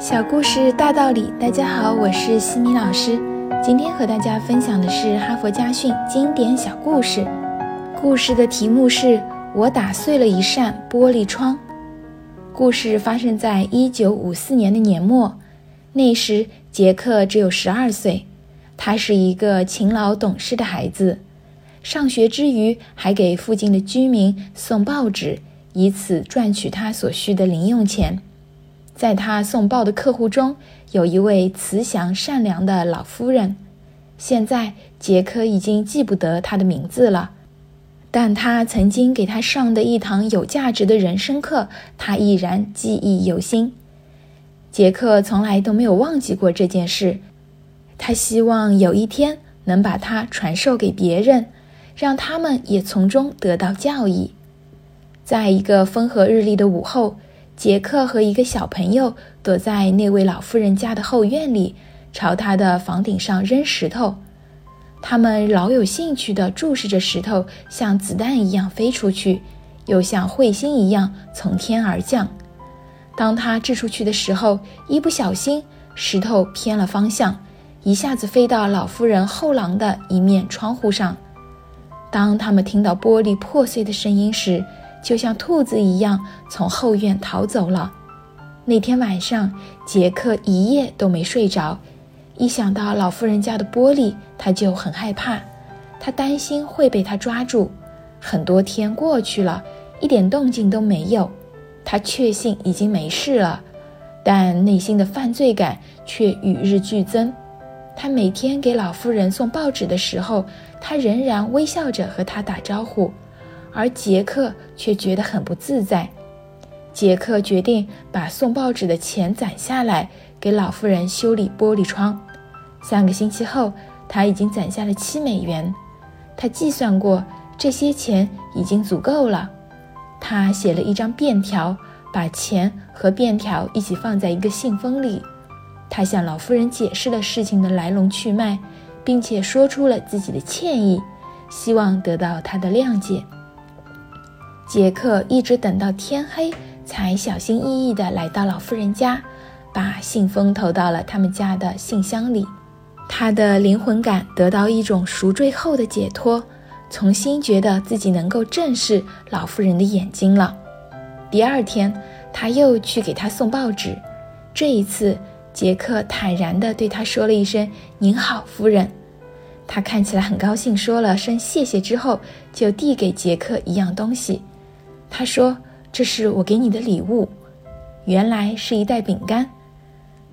小故事大道理，大家好，我是西米老师。今天和大家分享的是《哈佛家训》经典小故事。故事的题目是《我打碎了一扇玻璃窗》。故事发生在一九五四年的年末，那时杰克只有十二岁，他是一个勤劳懂事的孩子，上学之余还给附近的居民送报纸，以此赚取他所需的零用钱。在他送报的客户中，有一位慈祥善良的老夫人。现在杰克已经记不得她的名字了，但他曾经给他上的一堂有价值的人生课，他依然记忆犹新。杰克从来都没有忘记过这件事，他希望有一天能把它传授给别人，让他们也从中得到教益。在一个风和日丽的午后。杰克和一个小朋友躲在那位老妇人家的后院里，朝她的房顶上扔石头。他们老有兴趣地注视着石头，像子弹一样飞出去，又像彗星一样从天而降。当他掷出去的时候，一不小心，石头偏了方向，一下子飞到老妇人后廊的一面窗户上。当他们听到玻璃破碎的声音时，就像兔子一样从后院逃走了。那天晚上，杰克一夜都没睡着。一想到老妇人家的玻璃，他就很害怕。他担心会被他抓住。很多天过去了，一点动静都没有。他确信已经没事了，但内心的犯罪感却与日俱增。他每天给老妇人送报纸的时候，他仍然微笑着和她打招呼。而杰克却觉得很不自在。杰克决定把送报纸的钱攒下来，给老妇人修理玻璃窗。三个星期后，他已经攒下了七美元。他计算过，这些钱已经足够了。他写了一张便条，把钱和便条一起放在一个信封里。他向老妇人解释了事情的来龙去脉，并且说出了自己的歉意，希望得到她的谅解。杰克一直等到天黑，才小心翼翼地来到老妇人家，把信封投到了他们家的信箱里。他的灵魂感得到一种赎罪后的解脱，重新觉得自己能够正视老妇人的眼睛了。第二天，他又去给她送报纸。这一次，杰克坦然地对她说了一声“您好，夫人”。他看起来很高兴，说了声谢谢之后，就递给杰克一样东西。他说：“这是我给你的礼物。”原来是一袋饼干。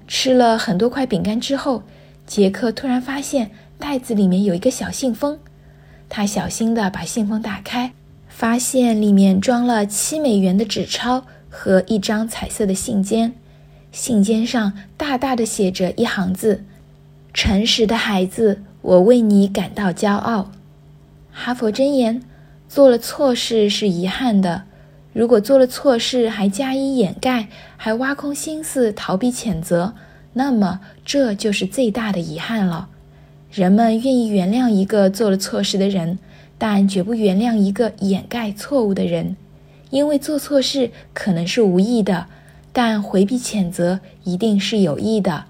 吃了很多块饼干之后，杰克突然发现袋子里面有一个小信封。他小心地把信封打开，发现里面装了七美元的纸钞和一张彩色的信笺。信笺上大大的写着一行字：“诚实的孩子，我为你感到骄傲。”哈佛箴言。做了错事是遗憾的，如果做了错事还加以掩盖，还挖空心思逃避谴责，那么这就是最大的遗憾了。人们愿意原谅一个做了错事的人，但绝不原谅一个掩盖错误的人，因为做错事可能是无意的，但回避谴责一定是有意的。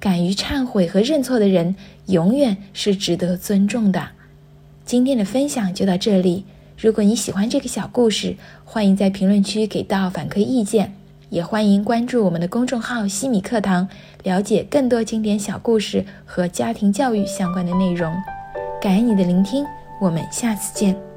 敢于忏悔和认错的人，永远是值得尊重的。今天的分享就到这里。如果你喜欢这个小故事，欢迎在评论区给到反馈意见，也欢迎关注我们的公众号“西米课堂”，了解更多经典小故事和家庭教育相关的内容。感恩你的聆听，我们下次见。